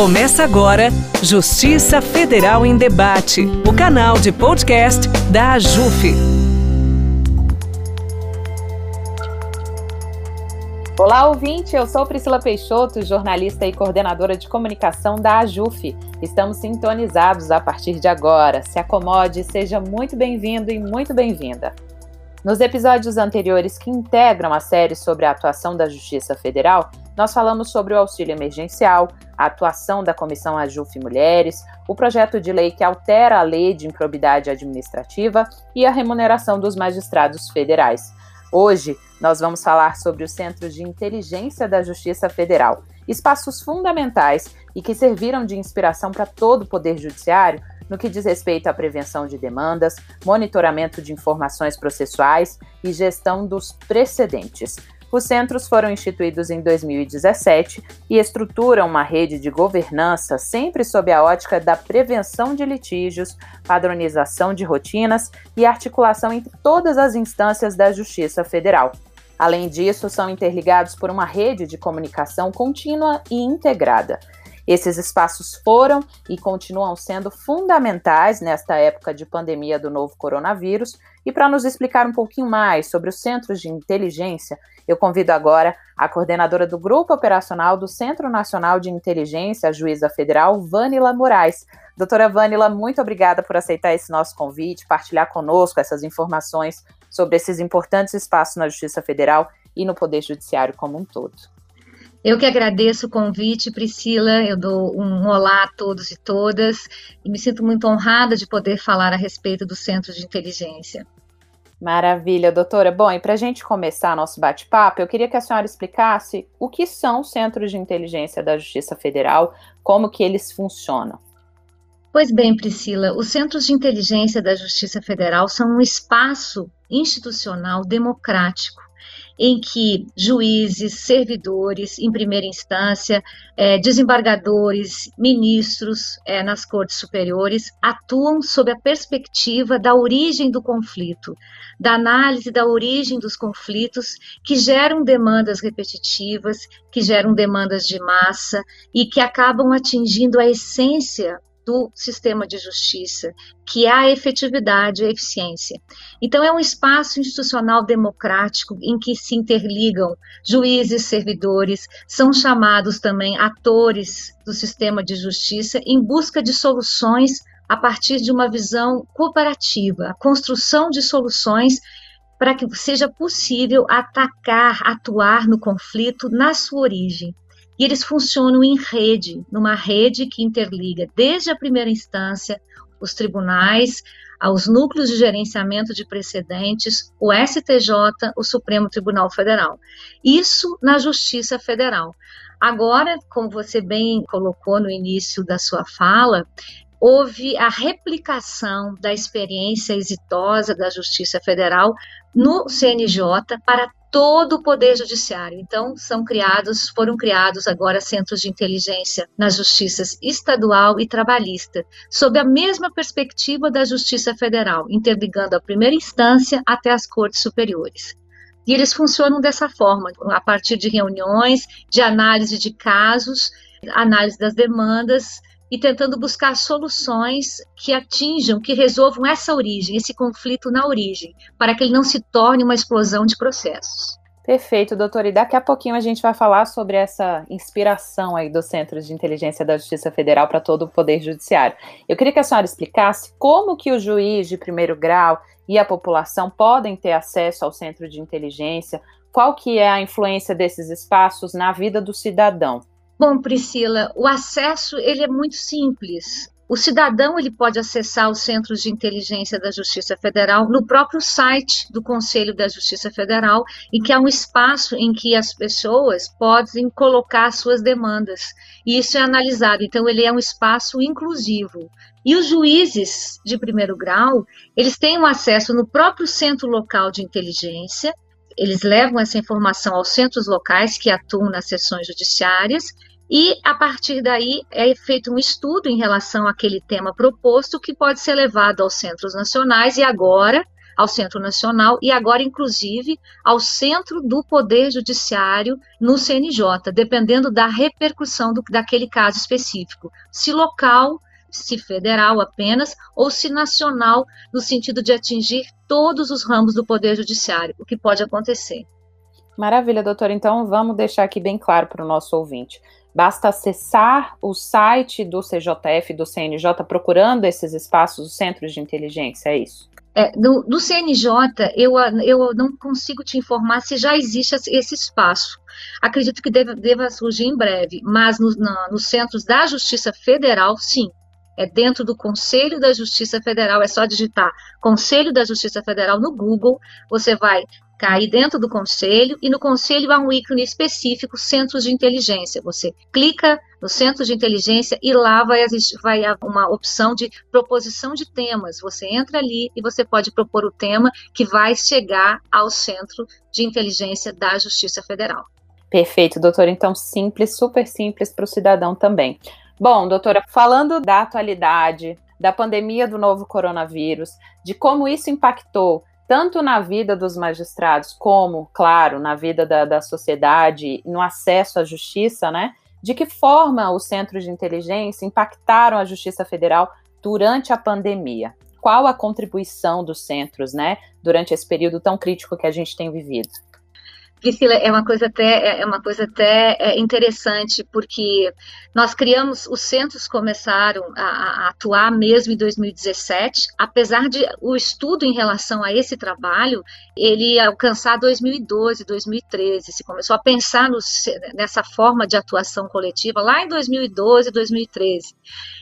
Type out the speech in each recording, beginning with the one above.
Começa agora Justiça Federal em Debate, o canal de podcast da AJUF. Olá, ouvinte. Eu sou Priscila Peixoto, jornalista e coordenadora de comunicação da AJUF. Estamos sintonizados a partir de agora. Se acomode, seja muito bem-vindo e muito bem-vinda. Nos episódios anteriores que integram a série sobre a atuação da Justiça Federal, nós falamos sobre o auxílio emergencial, a atuação da Comissão Ajuf Mulheres, o projeto de lei que altera a lei de improbidade administrativa e a remuneração dos magistrados federais. Hoje, nós vamos falar sobre os Centros de Inteligência da Justiça Federal, espaços fundamentais e que serviram de inspiração para todo o Poder Judiciário no que diz respeito à prevenção de demandas, monitoramento de informações processuais e gestão dos precedentes. Os centros foram instituídos em 2017 e estruturam uma rede de governança sempre sob a ótica da prevenção de litígios, padronização de rotinas e articulação entre todas as instâncias da Justiça Federal. Além disso, são interligados por uma rede de comunicação contínua e integrada. Esses espaços foram e continuam sendo fundamentais nesta época de pandemia do novo coronavírus. E para nos explicar um pouquinho mais sobre os centros de inteligência, eu convido agora a coordenadora do Grupo Operacional do Centro Nacional de Inteligência, a juíza federal, Vânila Moraes. Doutora Vânila, muito obrigada por aceitar esse nosso convite, partilhar conosco essas informações sobre esses importantes espaços na Justiça Federal e no Poder Judiciário como um todo. Eu que agradeço o convite, Priscila. Eu dou um olá a todos e todas e me sinto muito honrada de poder falar a respeito do Centro de Inteligência. Maravilha, doutora. Bom, e para a gente começar nosso bate-papo, eu queria que a senhora explicasse o que são os Centros de Inteligência da Justiça Federal, como que eles funcionam. Pois bem, Priscila, os Centros de Inteligência da Justiça Federal são um espaço institucional democrático em que juízes, servidores em primeira instância, é, desembargadores, ministros é, nas cortes superiores atuam sob a perspectiva da origem do conflito, da análise da origem dos conflitos que geram demandas repetitivas, que geram demandas de massa e que acabam atingindo a essência do sistema de justiça, que é a efetividade e a eficiência. Então, é um espaço institucional democrático em que se interligam juízes, servidores, são chamados também atores do sistema de justiça em busca de soluções a partir de uma visão cooperativa, a construção de soluções para que seja possível atacar, atuar no conflito na sua origem e eles funcionam em rede, numa rede que interliga desde a primeira instância os tribunais, aos núcleos de gerenciamento de precedentes, o STJ, o Supremo Tribunal Federal. Isso na Justiça Federal. Agora, como você bem colocou no início da sua fala, houve a replicação da experiência exitosa da Justiça Federal no CNJ para todo o poder judiciário. Então, são criados, foram criados agora centros de inteligência nas justiças estadual e trabalhista, sob a mesma perspectiva da Justiça Federal, interligando a primeira instância até as cortes superiores. E eles funcionam dessa forma, a partir de reuniões, de análise de casos, análise das demandas e tentando buscar soluções que atinjam, que resolvam essa origem, esse conflito na origem, para que ele não se torne uma explosão de processos. Perfeito, doutor. E daqui a pouquinho a gente vai falar sobre essa inspiração aí dos Centros de Inteligência da Justiça Federal para todo o Poder Judiciário. Eu queria que a senhora explicasse como que o juiz de primeiro grau e a população podem ter acesso ao Centro de Inteligência, qual que é a influência desses espaços na vida do cidadão. Bom, Priscila, o acesso ele é muito simples. O cidadão ele pode acessar os centros de inteligência da Justiça Federal no próprio site do Conselho da Justiça Federal, e que é um espaço em que as pessoas podem colocar suas demandas. E isso é analisado. Então ele é um espaço inclusivo. E os juízes de primeiro grau, eles têm um acesso no próprio centro local de inteligência. Eles levam essa informação aos centros locais que atuam nas sessões judiciárias e a partir daí é feito um estudo em relação àquele tema proposto que pode ser levado aos centros nacionais e agora ao Centro Nacional e agora, inclusive, ao Centro do Poder Judiciário no CNJ, dependendo da repercussão do, daquele caso específico. Se local, se federal apenas, ou se nacional, no sentido de atingir todos os ramos do Poder Judiciário, o que pode acontecer. Maravilha, doutora. Então, vamos deixar aqui bem claro para o nosso ouvinte. Basta acessar o site do CJF, do CNJ, procurando esses espaços, os centros de inteligência, é isso? É, do, do, CNJ, eu, eu não consigo te informar se já existe esse espaço. Acredito que deva, deva surgir em breve, mas no, nos centros da Justiça Federal, sim. É dentro do Conselho da Justiça Federal, é só digitar Conselho da Justiça Federal no Google, você vai cair dentro do conselho e no conselho há um ícone específico, centros de inteligência. Você clica no centro de inteligência e lá vai, vai uma opção de proposição de temas. Você entra ali e você pode propor o tema que vai chegar ao centro de inteligência da Justiça Federal. Perfeito, doutor. Então, simples, super simples para o cidadão também. Bom, doutora, falando da atualidade, da pandemia do novo coronavírus, de como isso impactou tanto na vida dos magistrados, como, claro, na vida da, da sociedade, no acesso à justiça, né? De que forma os centros de inteligência impactaram a Justiça Federal durante a pandemia? Qual a contribuição dos centros, né, durante esse período tão crítico que a gente tem vivido? Priscila, é uma coisa até, é uma coisa até é, interessante, porque nós criamos, os centros começaram a, a, atuar mesmo em 2017, apesar de o estudo em relação a esse trabalho, ele alcançar 2012, 2013, se começou a pensar no, nessa forma de atuação coletiva lá em 2012, 2013.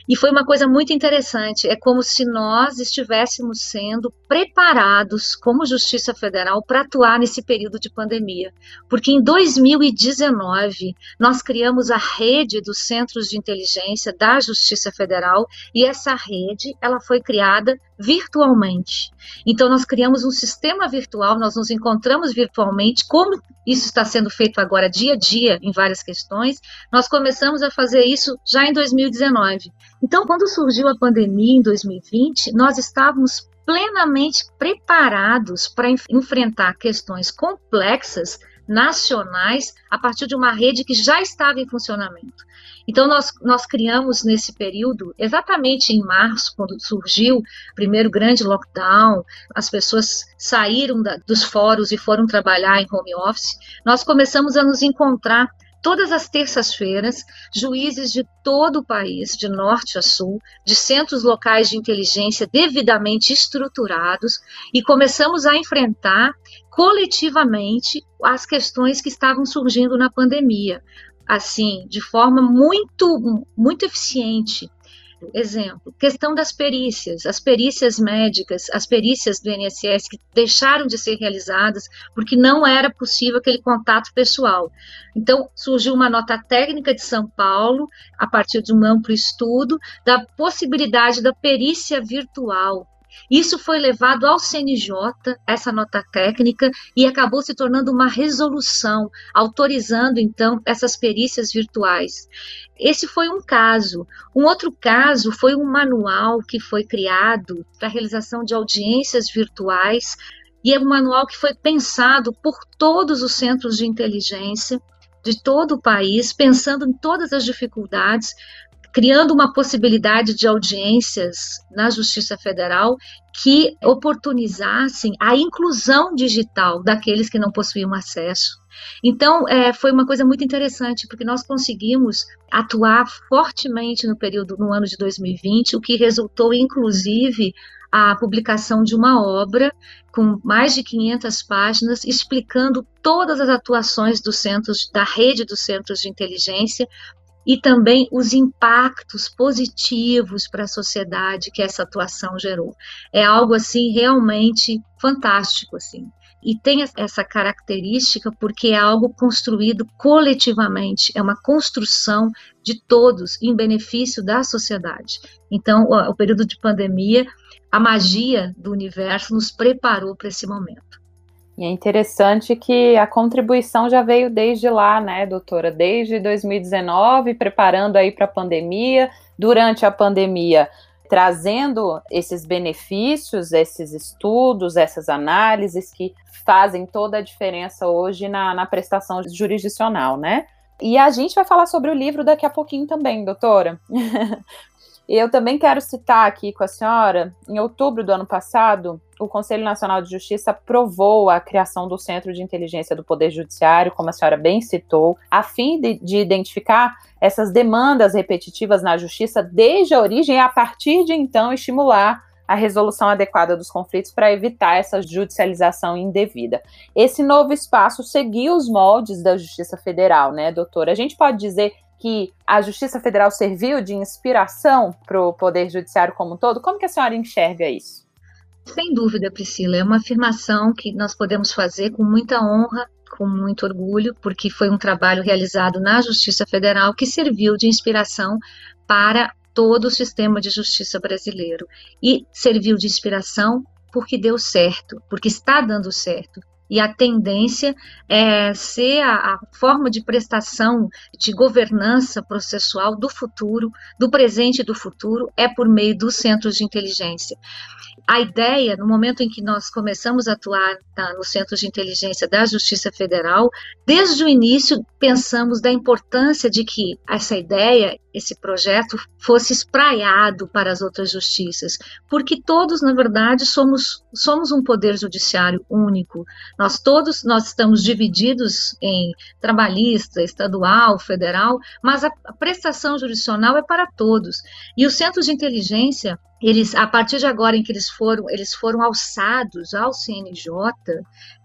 E foi uma coisa muito interessante, é como se nós estivéssemos sendo preparados como Justiça Federal para atuar nesse período de pandemia porque em 2019 nós criamos a rede dos centros de inteligência da Justiça Federal e essa rede ela foi criada virtualmente. Então nós criamos um sistema virtual, nós nos encontramos virtualmente, como isso está sendo feito agora dia a dia em várias questões, nós começamos a fazer isso já em 2019. Então quando surgiu a pandemia em 2020, nós estávamos plenamente preparados para enfrentar questões complexas nacionais a partir de uma rede que já estava em funcionamento. Então, nós, nós criamos nesse período, exatamente em março, quando surgiu o primeiro grande lockdown, as pessoas saíram da, dos fóruns e foram trabalhar em home office, nós começamos a nos encontrar Todas as terças-feiras, juízes de todo o país, de norte a sul, de centros locais de inteligência devidamente estruturados, e começamos a enfrentar coletivamente as questões que estavam surgindo na pandemia, assim, de forma muito, muito eficiente. Exemplo, questão das perícias, as perícias médicas, as perícias do INSS que deixaram de ser realizadas porque não era possível aquele contato pessoal. Então, surgiu uma nota técnica de São Paulo, a partir de um amplo estudo, da possibilidade da perícia virtual isso foi levado ao CNJ, essa nota técnica, e acabou se tornando uma resolução, autorizando então essas perícias virtuais. Esse foi um caso. Um outro caso foi um manual que foi criado para a realização de audiências virtuais, e é um manual que foi pensado por todos os centros de inteligência de todo o país, pensando em todas as dificuldades, criando uma possibilidade de audiências na Justiça Federal que oportunizassem a inclusão digital daqueles que não possuíam acesso. Então, é, foi uma coisa muito interessante, porque nós conseguimos atuar fortemente no período, no ano de 2020, o que resultou, inclusive, a publicação de uma obra com mais de 500 páginas explicando todas as atuações dos centros, da rede dos centros de inteligência, e também os impactos positivos para a sociedade que essa atuação gerou. É algo assim realmente fantástico assim. E tem essa característica porque é algo construído coletivamente, é uma construção de todos em benefício da sociedade. Então, o período de pandemia, a magia do universo nos preparou para esse momento. E é interessante que a contribuição já veio desde lá, né, doutora? Desde 2019, preparando aí para a pandemia. Durante a pandemia, trazendo esses benefícios, esses estudos, essas análises que fazem toda a diferença hoje na, na prestação jurisdicional, né? E a gente vai falar sobre o livro daqui a pouquinho também, doutora. E eu também quero citar aqui com a senhora, em outubro do ano passado, o Conselho Nacional de Justiça aprovou a criação do Centro de Inteligência do Poder Judiciário, como a senhora bem citou, a fim de, de identificar essas demandas repetitivas na justiça desde a origem e, a partir de então, estimular a resolução adequada dos conflitos para evitar essa judicialização indevida. Esse novo espaço seguiu os moldes da Justiça Federal, né, doutora? A gente pode dizer que a Justiça Federal serviu de inspiração para o Poder Judiciário como um todo? Como que a senhora enxerga isso? Sem dúvida, Priscila, é uma afirmação que nós podemos fazer com muita honra, com muito orgulho, porque foi um trabalho realizado na Justiça Federal que serviu de inspiração para todo o sistema de justiça brasileiro e serviu de inspiração porque deu certo, porque está dando certo e a tendência é ser a, a, forma de prestação de governança processual do futuro, do presente e do futuro, é por meio dos centros de inteligência a ideia, no momento em que nós começamos a atuar tá, no Centro de Inteligência da Justiça Federal, desde o início pensamos da importância de que essa ideia, esse projeto, fosse espraiado para as outras justiças, porque todos, na verdade, somos, somos um poder judiciário único. Nós todos nós estamos divididos em trabalhista, estadual, federal, mas a, prestação jurisdicional é para todos. E os centros de inteligência eles, a partir de agora em que eles foram, eles foram alçados ao CNJ,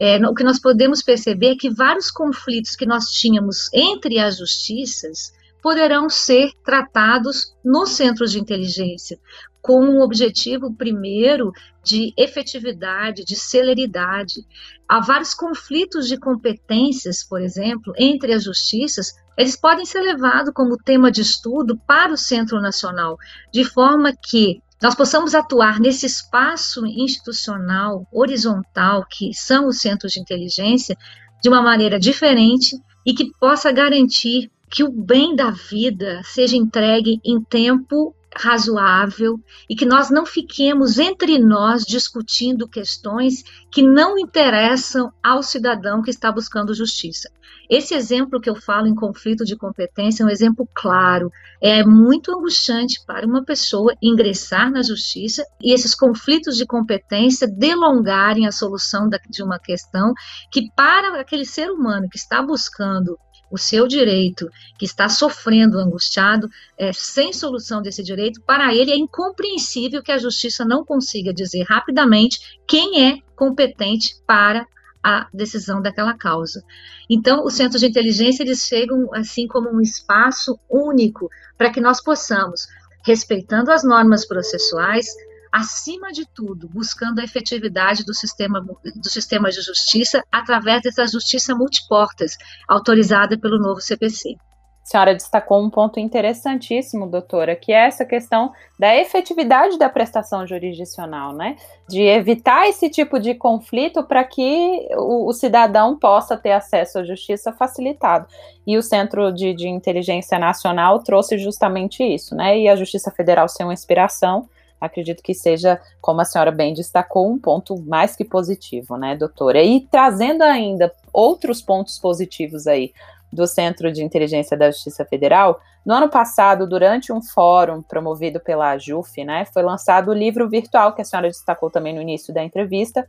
é, o que nós podemos perceber é que vários conflitos que nós tínhamos entre as justiças poderão ser tratados nos centros de inteligência, com um objetivo primeiro de efetividade, de celeridade. Há vários conflitos de competências, por exemplo, entre as justiças, eles podem ser levados como tema de estudo para o Centro Nacional, de forma que nós possamos atuar nesse espaço institucional horizontal que são os centros de inteligência de uma maneira diferente e que possa garantir que o bem da vida seja entregue em tempo razoável e que nós não fiquemos entre nós discutindo questões que não interessam ao cidadão que está buscando justiça. Esse exemplo que eu falo em conflito de competência é um exemplo claro. É muito angustiante para uma pessoa ingressar na justiça e esses conflitos de competência delongarem a solução de uma questão que, para aquele ser humano que está buscando o seu direito, que está sofrendo, angustiado, é, sem solução desse direito, para ele é incompreensível que a justiça não consiga dizer rapidamente quem é competente para a decisão daquela causa. Então, os centros de inteligência eles chegam assim como um espaço único para que nós possamos, respeitando as normas processuais, acima de tudo, buscando a efetividade do sistema, do sistema de justiça através dessa justiça multiportas, autorizada pelo novo CPC. A senhora destacou um ponto interessantíssimo, doutora, que é essa questão da efetividade da prestação jurisdicional, né? De evitar esse tipo de conflito para que o, o, cidadão possa ter acesso à justiça facilitado. E o Centro de, de Inteligência Nacional trouxe justamente isso, né? E a Justiça Federal ser uma inspiração acredito que seja, como a senhora bem destacou, um ponto mais que positivo, né, doutora? E trazendo ainda outros pontos positivos aí do Centro de Inteligência da Justiça Federal, no ano passado, durante um fórum promovido pela JUF, né, foi lançado o livro virtual que a senhora destacou também no início da entrevista,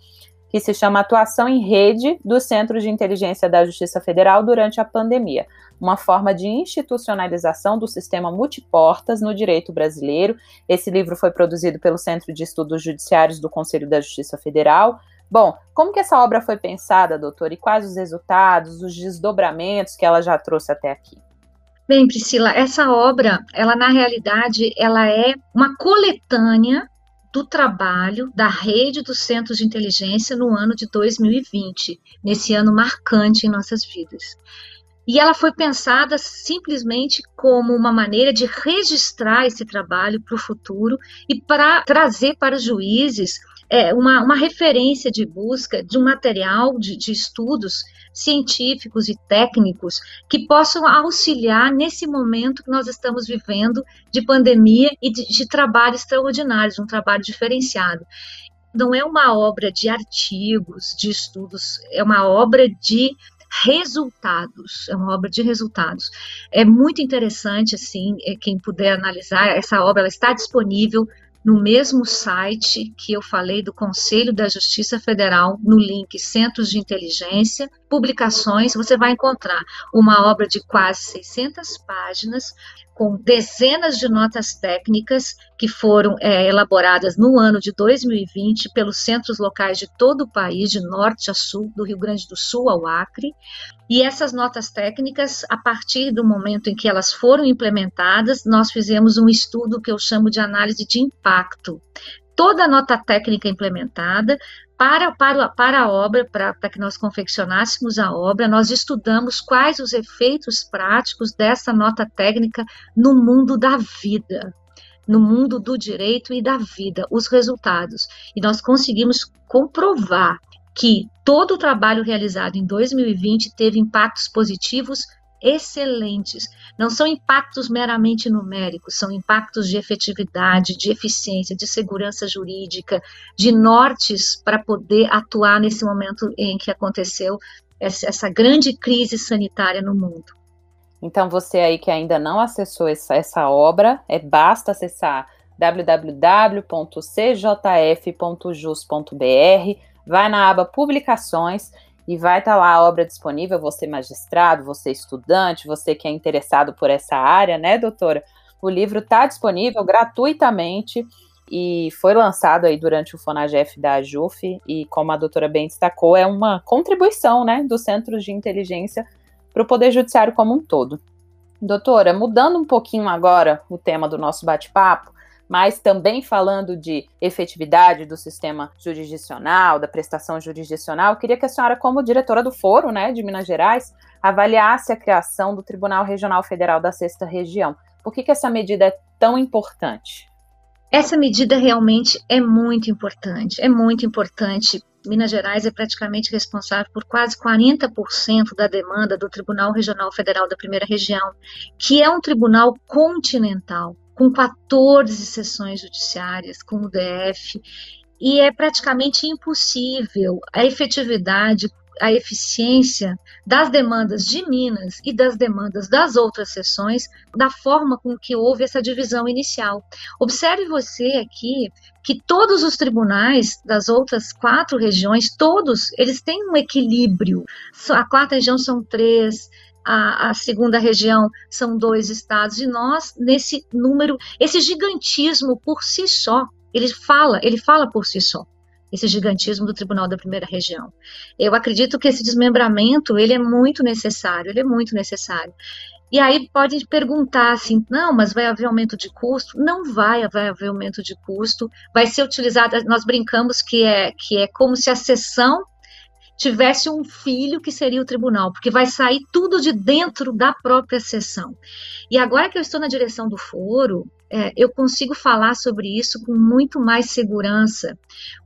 que se chama Atuação em Rede do Centro de Inteligência da Justiça Federal durante a pandemia, uma forma de institucionalização do sistema multiportas no direito brasileiro. Esse livro foi produzido pelo Centro de Estudos Judiciários do Conselho da Justiça Federal. Bom, como que essa obra foi pensada, doutor, e quais os resultados, os desdobramentos que ela já trouxe até aqui? Bem, Priscila, essa obra, ela na realidade, ela é uma coletânea do trabalho da rede dos centros de inteligência no ano de 2020, nesse ano marcante em nossas vidas. E ela foi pensada simplesmente como uma maneira de registrar esse trabalho para o futuro e para trazer para os juízes é, uma, uma referência de busca de um material de, de estudos científicos e técnicos que possam auxiliar nesse momento que nós estamos vivendo de pandemia e de, de trabalho extraordinário, de um trabalho diferenciado não é uma obra de artigos, de estudos, é uma obra de resultados, é uma obra de resultados. É muito interessante, assim, é, quem puder analisar, essa obra ela está disponível no mesmo site que eu falei do Conselho da Justiça Federal, no link Centros de Inteligência, publicações, você vai encontrar uma obra de quase 600 págias, com dezenas de notas técnicas que foram é, elaboradas no ano de 2020 pelos centros locais de todo o país, de norte a sul, do Rio Grande do Sul ao Acre. E essas notas técnicas, a partir do momento em que elas foram implementadas, nós fizemos um estudo que eu chamo de análise de impacto toda nota técnica implementada, para, para, para a obra, para que nós confeccionássemos a obra, nós estudamos quais os efeitos práticos dessa nota técnica no mundo da vida, no mundo do direito e da vida, os resultados. E nós conseguimos comprovar que todo o trabalho realizado em 2020 teve impactos positivos excelentes. Não são impactos meramente numéricos, são impactos de efetividade, de eficiência, de segurança jurídica, de nortes para poder atuar nesse momento em que aconteceu essa, grande crise sanitária no mundo. Então, você aí que ainda não acessou essa, essa obra, é basta acessar www.cjf.jus.br, vai na aba Publicações e vai estar tá lá a obra disponível, você magistrado, você estudante, você que é interessado por essa área, né, doutora? O livro está disponível gratuitamente e foi lançado aí durante o Fonagef da JUF e como a doutora bem destacou, é uma contribuição, né, dos centros de inteligência para o Poder Judiciário como um todo. Doutora, mudando um pouquinho agora o tema do nosso bate-papo, mas também falando de efetividade do sistema jurisdicional, da prestação jurisdicional, eu queria que a senhora, como diretora do Foro né, de Minas Gerais, avaliasse a criação do Tribunal Regional Federal da Sexta Região. Por que, que essa medida é tão importante? Essa medida realmente é muito importante, é muito importante. Minas Gerais é praticamente responsável por quase 40% da demanda do Tribunal Regional Federal da Primeira Região, que é um tribunal continental com 14 sessões judiciárias, com o DF, e é praticamente impossível a efetividade, a eficiência das demandas de Minas e das demandas das outras sessões da forma com que houve essa divisão inicial. Observe você aqui que todos os tribunais das outras quatro regiões, todos, eles têm um equilíbrio. A quarta região são três, a, a, segunda região são dois estados, e nós, nesse número, esse gigantismo por si só, ele fala, ele fala por si só, esse gigantismo do Tribunal da Primeira Região. Eu acredito que esse desmembramento, ele é muito necessário, ele é muito necessário. E aí pode perguntar assim, não, mas vai haver aumento de custo? Não vai, vai haver aumento de custo, vai ser utilizada, nós brincamos que é, que é como se a sessão tivesse um filho que seria o tribunal, porque vai sair tudo de dentro da própria sessão. E agora que eu estou na direção do foro, é, eu consigo falar sobre isso com muito mais segurança.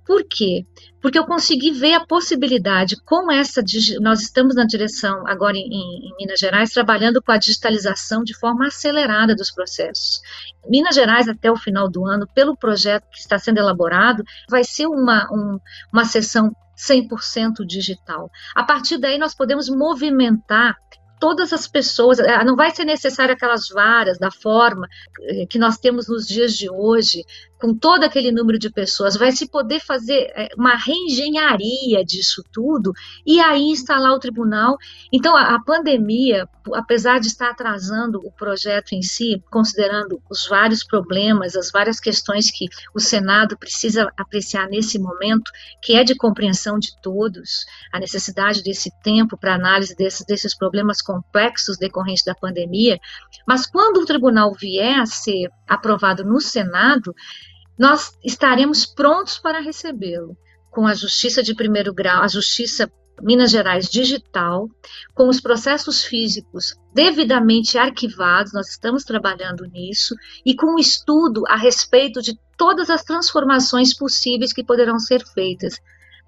Por quê? Porque eu consegui ver a possibilidade, com essa. Nós estamos na direção, agora em, em Minas Gerais, trabalhando com a digitalização de forma acelerada dos processos. Minas Gerais, até o final do ano, pelo projeto que está sendo elaborado, vai ser uma, um, uma sessão 100% digital. A partir daí, nós podemos movimentar todas as pessoas, eh, não vai ser necessário aquelas varas da forma eh, que nós temos nos dias de hoje, com todo aquele número de pessoas, vai se poder fazer é, uma reengenharia disso tudo e aí instalar o tribunal. Então, a, pandemia, apesar de estar atrasando o projeto em si, considerando os vários problemas, as várias questões que o Senado precisa apreciar nesse momento, que é de compreensão de todos, a necessidade desse tempo para análise desses, desses problemas complexos decorrentes da pandemia, mas quando o tribunal vier a ser aprovado no Senado, nós estaremos prontos para recebê-lo, com a justiça de primeiro grau, a justiça Minas Gerais digital, com os processos físicos devidamente arquivados, nós estamos trabalhando nisso, e com um estudo a respeito de todas as transformações possíveis que poderão ser feitas.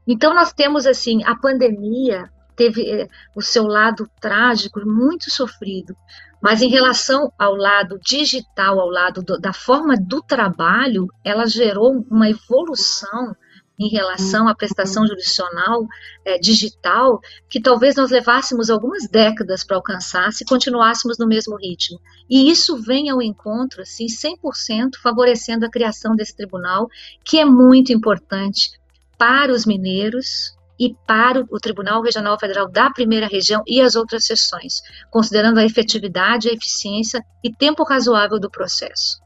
Então, nós temos, assim, a pandemia teve eh, o seu lado trágico, muito sofrido, mas em relação ao lado digital, ao lado do, da forma do trabalho, ela gerou uma evolução em relação à prestação jurisdicional é, digital, que talvez nós levássemos algumas décadas para alcançar se continuássemos no mesmo ritmo. E isso vem ao encontro, assim, 100% favorecendo a criação desse tribunal, que é muito importante para os mineiros, e para o Tribunal Regional Federal da Primeira Região e as outras sessões, considerando a efetividade, a eficiência e tempo razoável do processo.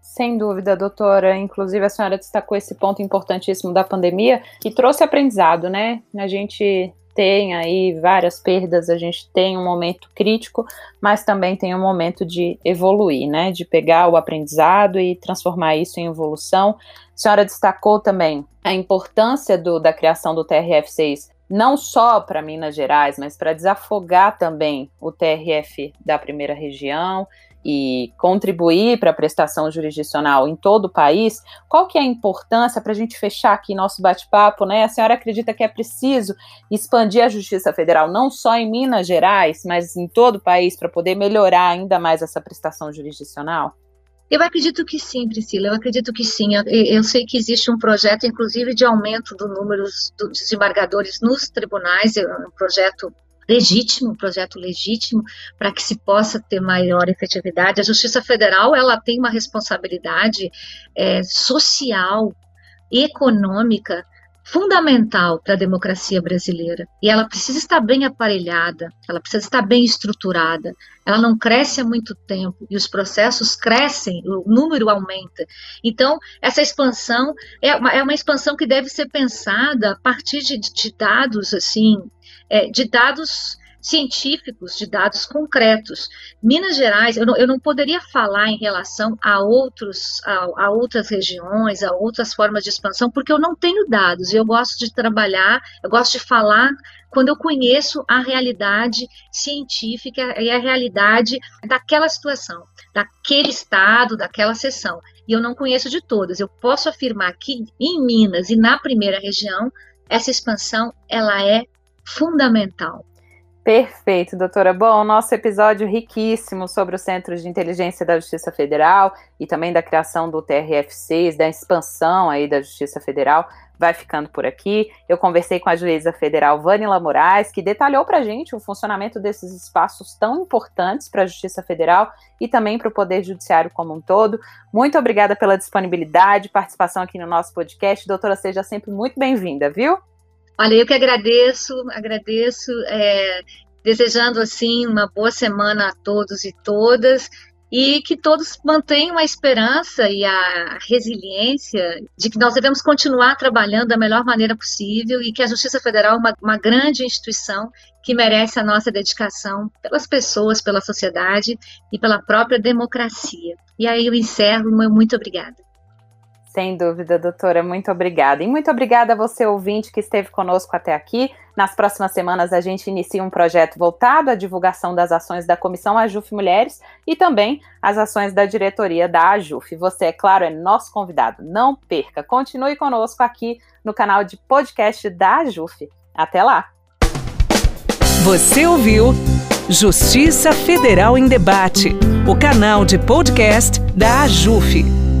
Sem dúvida, doutora. Inclusive, a senhora destacou esse ponto importantíssimo da pandemia e trouxe aprendizado, né? A gente tem aí várias perdas, a gente tem um momento crítico, mas também tem um momento de evoluir, né? De pegar o aprendizado e transformar isso em evolução. A senhora destacou também a importância do, da criação do TRF6 não só para Minas Gerais, mas para desafogar também o TRF da primeira região e contribuir para a prestação jurisdicional em todo o país, qual que é a importância para a gente fechar aqui nosso bate-papo, né? A senhora acredita que é preciso expandir a Justiça Federal não só em Minas Gerais, mas em todo o país para poder melhorar ainda mais essa prestação jurisdicional? Eu acredito que sim, Priscila, eu acredito que sim. Eu, eu, sei que existe um projeto, inclusive, de aumento do número dos desembargadores nos tribunais, é um projeto legítimo, um projeto legítimo, para que se possa ter maior efetividade. A Justiça Federal ela tem uma responsabilidade é, social, econômica, fundamental para a democracia brasileira. E ela precisa estar bem aparelhada, ela precisa estar bem estruturada. Ela não cresce há muito tempo e os processos crescem, o número aumenta. Então, essa expansão é uma, é uma expansão que deve ser pensada a partir de, de dados assim é, de dados científicos, de dados concretos. Minas Gerais, eu não, eu não poderia falar em relação a, outros, a, a, outras regiões, a outras formas de expansão, porque eu não tenho dados. Eu gosto de trabalhar, eu gosto de falar quando eu conheço a realidade científica e a realidade daquela situação, daquele estado, daquela seção. E eu não conheço de todas. Eu posso afirmar que em Minas e na primeira região, essa expansão ela é fundamental. Perfeito, doutora. Bom, nosso episódio riquíssimo sobre o Centro de Inteligência da Justiça Federal e também da criação do TRF6, da expansão aí da Justiça Federal, vai ficando por aqui. Eu conversei com a juíza federal Vanila Moraes, que detalhou para a gente o funcionamento desses espaços tão importantes para a Justiça Federal e também para o Poder Judiciário como um todo. Muito obrigada pela disponibilidade, participação aqui no nosso podcast. Doutora, seja sempre muito bem-vinda, viu? Olha, eu que agradeço, agradeço, é, desejando assim uma boa semana a todos e todas e que todos mantenham a esperança e a resiliência de que nós devemos continuar trabalhando da melhor maneira possível e que a Justiça Federal é uma, uma grande instituição que merece a nossa dedicação pelas pessoas, pela sociedade e pela própria democracia. E aí eu encerro, muito obrigada. Sem dúvida, doutora, muito obrigada. E muito obrigada a você, ouvinte, que esteve conosco até aqui. Nas próximas semanas, a gente inicia um projeto voltado à divulgação das ações da Comissão AJUF Mulheres e também as ações da diretoria da AJUF. Você, é claro, é nosso convidado. Não perca. Continue conosco aqui no canal de podcast da AJUF. Até lá! Você ouviu Justiça Federal em Debate, o canal de podcast da AJUF.